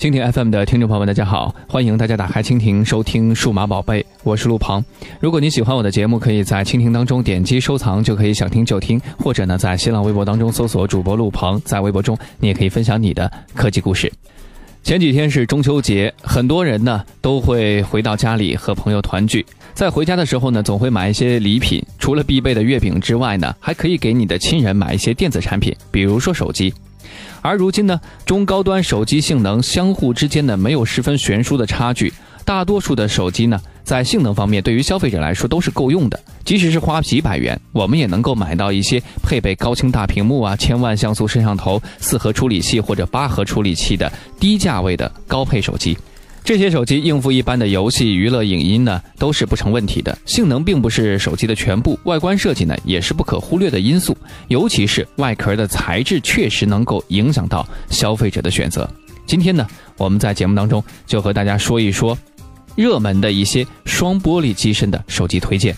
蜻蜓 FM 的听众朋友们，大家好，欢迎大家打开蜻蜓收听数码宝贝，我是陆鹏。如果你喜欢我的节目，可以在蜻蜓当中点击收藏，就可以想听就听，或者呢，在新浪微博当中搜索主播陆鹏，在微博中你也可以分享你的科技故事。前几天是中秋节，很多人呢都会回到家里和朋友团聚，在回家的时候呢，总会买一些礼品，除了必备的月饼之外呢，还可以给你的亲人买一些电子产品，比如说手机。而如今呢，中高端手机性能相互之间呢没有十分悬殊的差距，大多数的手机呢在性能方面对于消费者来说都是够用的。即使是花几百元，我们也能够买到一些配备高清大屏幕啊、千万像素摄像头、四核处理器或者八核处理器的低价位的高配手机。这些手机应付一般的游戏、娱乐、影音呢，都是不成问题的。性能并不是手机的全部，外观设计呢也是不可忽略的因素。尤其是外壳的材质，确实能够影响到消费者的选择。今天呢，我们在节目当中就和大家说一说热门的一些双玻璃机身的手机推荐。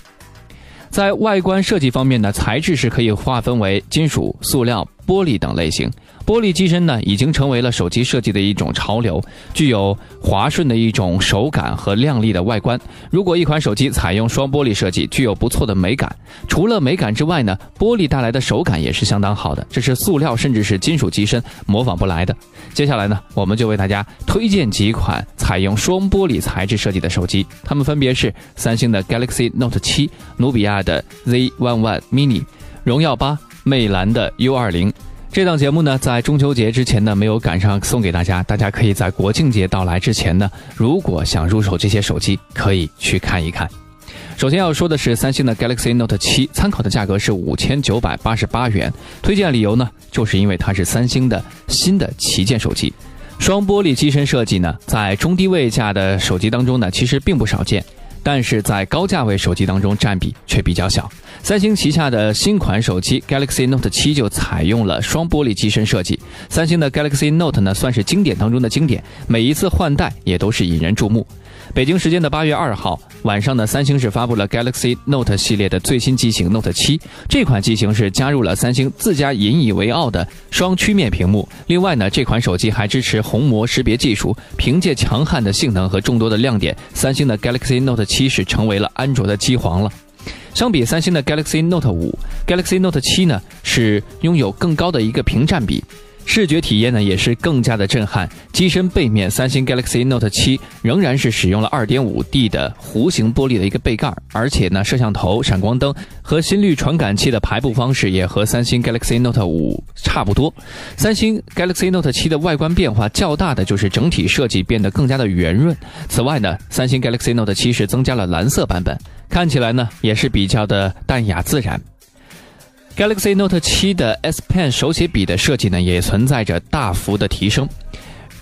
在外观设计方面呢，材质是可以划分为金属、塑料。玻璃等类型，玻璃机身呢已经成为了手机设计的一种潮流，具有滑顺的一种手感和亮丽的外观。如果一款手机采用双玻璃设计，具有不错的美感。除了美感之外呢，玻璃带来的手感也是相当好的，这是塑料甚至是金属机身模仿不来的。接下来呢，我们就为大家推荐几款采用双玻璃材质设计的手机，它们分别是三星的 Galaxy Note 7、努比亚的 Z11 Mini、荣耀八。魅蓝的 U 二零，这档节目呢，在中秋节之前呢没有赶上送给大家，大家可以在国庆节到来之前呢，如果想入手这些手机，可以去看一看。首先要说的是三星的 Galaxy Note 七，参考的价格是五千九百八十八元。推荐理由呢，就是因为它是三星的新的旗舰手机，双玻璃机身设计呢，在中低位价的手机当中呢，其实并不少见。但是在高价位手机当中占比却比较小。三星旗下的新款手机 Galaxy Note 7就采用了双玻璃机身设计。三星的 Galaxy Note 呢，算是经典当中的经典，每一次换代也都是引人注目。北京时间的八月二号晚上呢，三星是发布了 Galaxy Note 系列的最新机型 Note 7。这款机型是加入了三星自家引以为傲的双曲面屏幕。另外呢，这款手机还支持虹膜识别技术。凭借强悍的性能和众多的亮点，三星的 Galaxy Note 7是成为了安卓的机皇了。相比三星的 Galaxy Note 5，Galaxy Note 7呢是拥有更高的一个屏占比。视觉体验呢也是更加的震撼。机身背面，三星 Galaxy Note 7仍然是使用了 2.5D 的弧形玻璃的一个背盖，而且呢，摄像头、闪光灯和心率传感器的排布方式也和三星 Galaxy Note 5差不多。三星 Galaxy Note 7的外观变化较大的就是整体设计变得更加的圆润。此外呢，三星 Galaxy Note 7是增加了蓝色版本，看起来呢也是比较的淡雅自然。Galaxy Note 7的 S Pen 手写笔的设计呢，也存在着大幅的提升。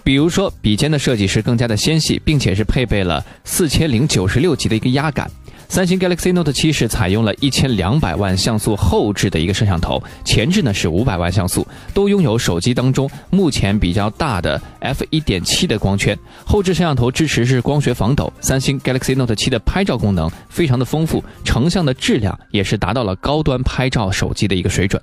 比如说，笔尖的设计是更加的纤细，并且是配备了四千零九十六级的一个压感。三星 Galaxy Note 7是采用了一千两百万像素后置的一个摄像头，前置呢是五百万像素，都拥有手机当中目前比较大的 f 一点七的光圈。后置摄像头支持是光学防抖。三星 Galaxy Note 7的拍照功能非常的丰富，成像的质量也是达到了高端拍照手机的一个水准。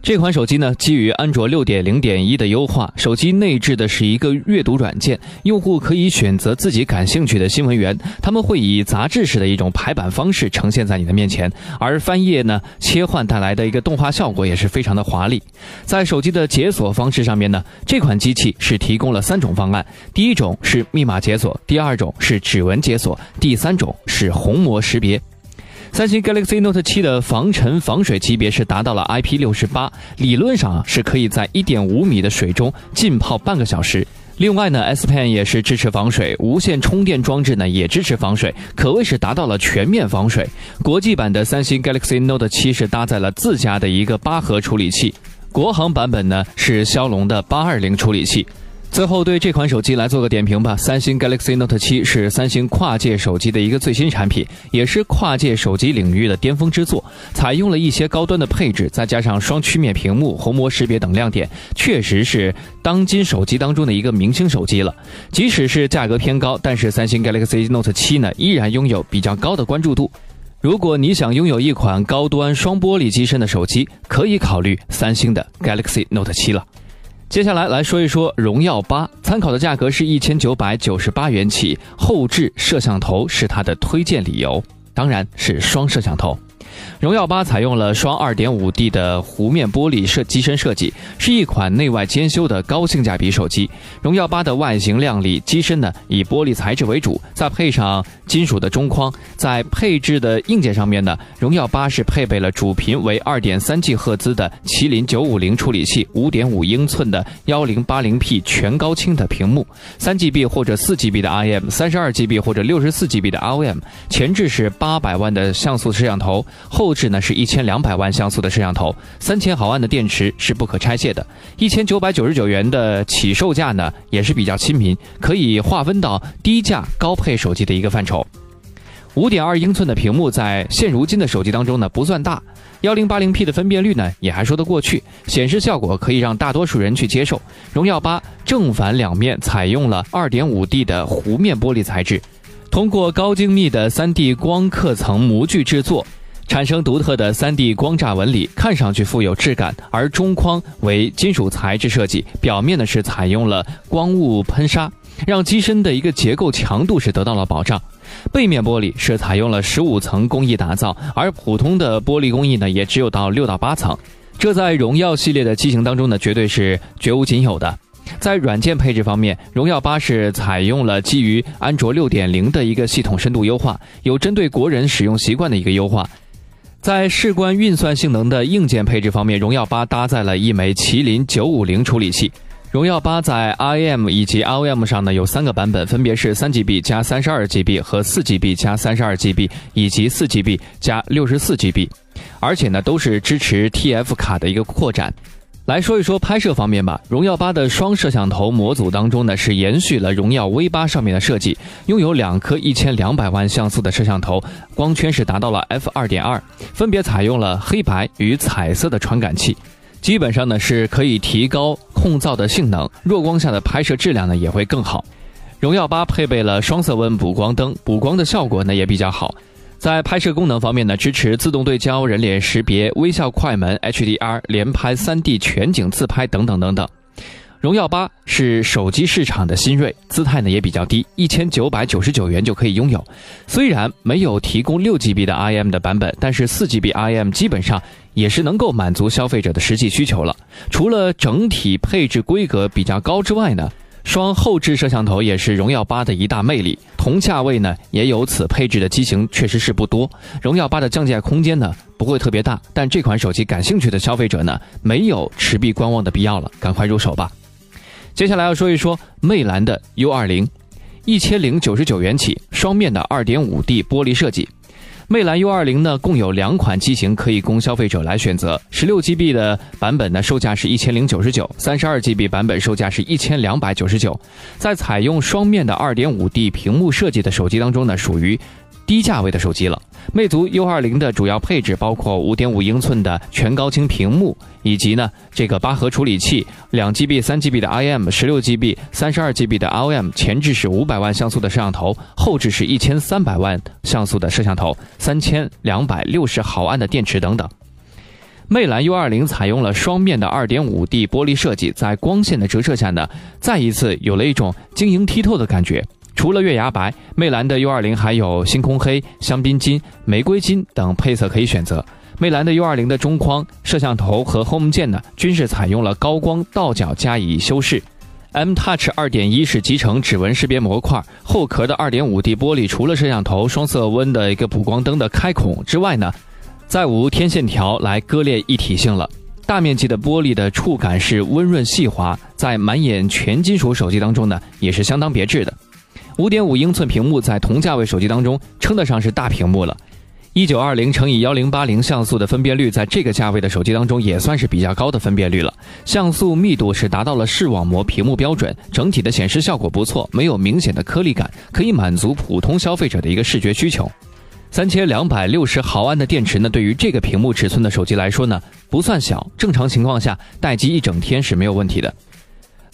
这款手机呢，基于安卓六点零点一的优化，手机内置的是一个阅读软件，用户可以选择自己感兴趣的新闻源，他们会以杂志式的一种排版方式呈现在你的面前，而翻页呢切换带来的一个动画效果也是非常的华丽。在手机的解锁方式上面呢，这款机器是提供了三种方案，第一种是密码解锁，第二种是指纹解锁，第三种是虹膜识别。三星 Galaxy Note 7的防尘防水级别是达到了 IP68，理论上是可以在1.5米的水中浸泡半个小时。另外呢，S Pen 也是支持防水，无线充电装置呢也支持防水，可谓是达到了全面防水。国际版的三星 Galaxy Note 7是搭载了自家的一个八核处理器，国行版本呢是骁龙的820处理器。最后对这款手机来做个点评吧。三星 Galaxy Note 7是三星跨界手机的一个最新产品，也是跨界手机领域的巅峰之作。采用了一些高端的配置，再加上双曲面屏幕、虹膜识别等亮点，确实是当今手机当中的一个明星手机了。即使是价格偏高，但是三星 Galaxy Note 7呢，依然拥有比较高的关注度。如果你想拥有一款高端双玻璃机身的手机，可以考虑三星的 Galaxy Note 7了。接下来来说一说荣耀八，参考的价格是一千九百九十八元起，后置摄像头是它的推荐理由，当然是双摄像头。荣耀八采用了双 2.5D 的弧面玻璃设机身设计，是一款内外兼修的高性价比手机。荣耀八的外形靓丽，机身呢以玻璃材质为主，再配上金属的中框。在配置的硬件上面呢，荣耀八是配备了主频为 2.3G 赫兹的麒麟950处理器，5.5英寸的 1080P 全高清的屏幕，3GB 或者 4GB 的 IM，32GB 或者 64GB 的 ROM，前置是800万的像素摄像头。后置呢是一千两百万像素的摄像头，三千毫安的电池是不可拆卸的。一千九百九十九元的起售价呢也是比较亲民，可以划分到低价高配手机的一个范畴。五点二英寸的屏幕在现如今的手机当中呢不算大，幺零八零 P 的分辨率呢也还说得过去，显示效果可以让大多数人去接受。荣耀八正反两面采用了二点五 D 的弧面玻璃材质，通过高精密的三 D 光刻层模具制作。产生独特的 3D 光栅纹理，看上去富有质感。而中框为金属材质设计，表面呢是采用了光雾喷砂，让机身的一个结构强度是得到了保障。背面玻璃是采用了十五层工艺打造，而普通的玻璃工艺呢也只有到六到八层，这在荣耀系列的机型当中呢绝对是绝无仅有的。在软件配置方面，荣耀八是采用了基于安卓六点零的一个系统深度优化，有针对国人使用习惯的一个优化。在事关运算性能的硬件配置方面，荣耀八搭载了一枚麒麟九五零处理器。荣耀八在 R A M 以及 ROM 上呢有三个版本，分别是三 GB 加三十二 GB 和四 GB 加三十二 GB 以及四 GB 加六十四 GB，而且呢都是支持 TF 卡的一个扩展。来说一说拍摄方面吧，荣耀八的双摄像头模组当中呢，是延续了荣耀 V 八上面的设计，拥有两颗一千两百万像素的摄像头，光圈是达到了 f 二点二，分别采用了黑白与彩色的传感器，基本上呢是可以提高控噪的性能，弱光下的拍摄质量呢也会更好。荣耀八配备了双色温补光灯，补光的效果呢也比较好。在拍摄功能方面呢，支持自动对焦、人脸识别、微笑快门、HDR、连拍、3D 全景自拍等等等等。荣耀八是手机市场的新锐，姿态呢也比较低，一千九百九十九元就可以拥有。虽然没有提供六 GB 的 IM 的版本，但是四 GB IM 基本上也是能够满足消费者的实际需求了。除了整体配置规格比较高之外呢。双后置摄像头也是荣耀八的一大魅力，同价位呢也有此配置的机型确实是不多。荣耀八的降价空间呢不会特别大，但这款手机感兴趣的消费者呢没有持币观望的必要了，赶快入手吧。接下来要说一说魅蓝的 U 二零，一千零九十九元起，双面的二点五 D 玻璃设计。魅蓝 U 二零呢，共有两款机型可以供消费者来选择。十六 GB 的版本呢，售价是一千零九十九；三十二 GB 版本售价是一千两百九十九。在采用双面的二点五 D 屏幕设计的手机当中呢，属于。低价位的手机了。魅族 U20 的主要配置包括5.5英寸的全高清屏幕，以及呢这个八核处理器两 GB、3GB 的 IM，16GB、32GB 的 ROM，前置是500万像素的摄像头，后置是一千三百万像素的摄像头，三千两百六十毫安的电池等等。魅蓝 U20 采用了双面的 2.5D 玻璃设计，在光线的折射下呢，再一次有了一种晶莹剔透的感觉。除了月牙白，魅蓝的 U20 还有星空黑、香槟金、玫瑰金等配色可以选择。魅蓝的 U20 的中框、摄像头和 Home 键呢，均是采用了高光倒角加以修饰。M Touch 2.1是集成指纹识别模块，后壳的 2.5D 玻璃除了摄像头双色温的一个补光灯的开孔之外呢，再无天线条来割裂一体性了。大面积的玻璃的触感是温润细滑，在满眼全金属手机当中呢，也是相当别致的。五点五英寸屏幕在同价位手机当中称得上是大屏幕了，一九二零乘以幺零八零像素的分辨率，在这个价位的手机当中也算是比较高的分辨率了。像素密度是达到了视网膜屏幕标准，整体的显示效果不错，没有明显的颗粒感，可以满足普通消费者的一个视觉需求。三千两百六十毫安的电池呢，对于这个屏幕尺寸的手机来说呢，不算小，正常情况下待机一整天是没有问题的。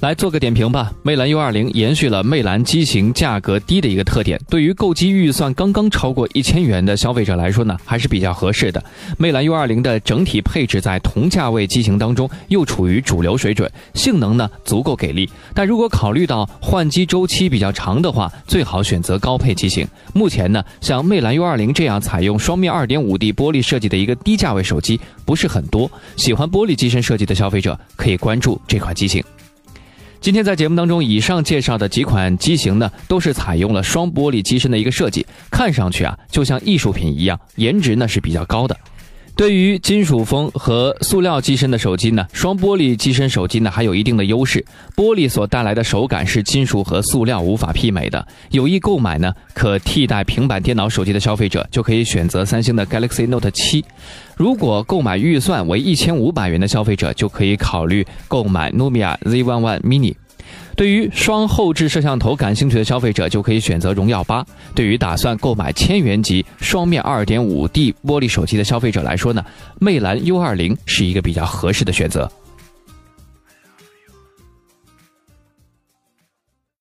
来做个点评吧。魅蓝 U20 延续了魅蓝机型价格低的一个特点，对于购机预算刚刚超过一千元的消费者来说呢，还是比较合适的。魅蓝 U20 的整体配置在同价位机型当中又处于主流水准，性能呢足够给力。但如果考虑到换机周期比较长的话，最好选择高配机型。目前呢，像魅蓝 U20 这样采用双面 2.5D 玻璃设计的一个低价位手机不是很多，喜欢玻璃机身设计的消费者可以关注这款机型。今天在节目当中，以上介绍的几款机型呢，都是采用了双玻璃机身的一个设计，看上去啊，就像艺术品一样，颜值呢是比较高的。对于金属风和塑料机身的手机呢，双玻璃机身手机呢还有一定的优势。玻璃所带来的手感是金属和塑料无法媲美的。有意购买呢可替代平板电脑手机的消费者，就可以选择三星的 Galaxy Note 7。如果购买预算为一千五百元的消费者，就可以考虑购买 Lumia Z11 Mini。对于双后置摄像头感兴趣的消费者，就可以选择荣耀八。对于打算购买千元级双面二点五 D 玻璃手机的消费者来说呢，魅蓝 U 二零是一个比较合适的选择。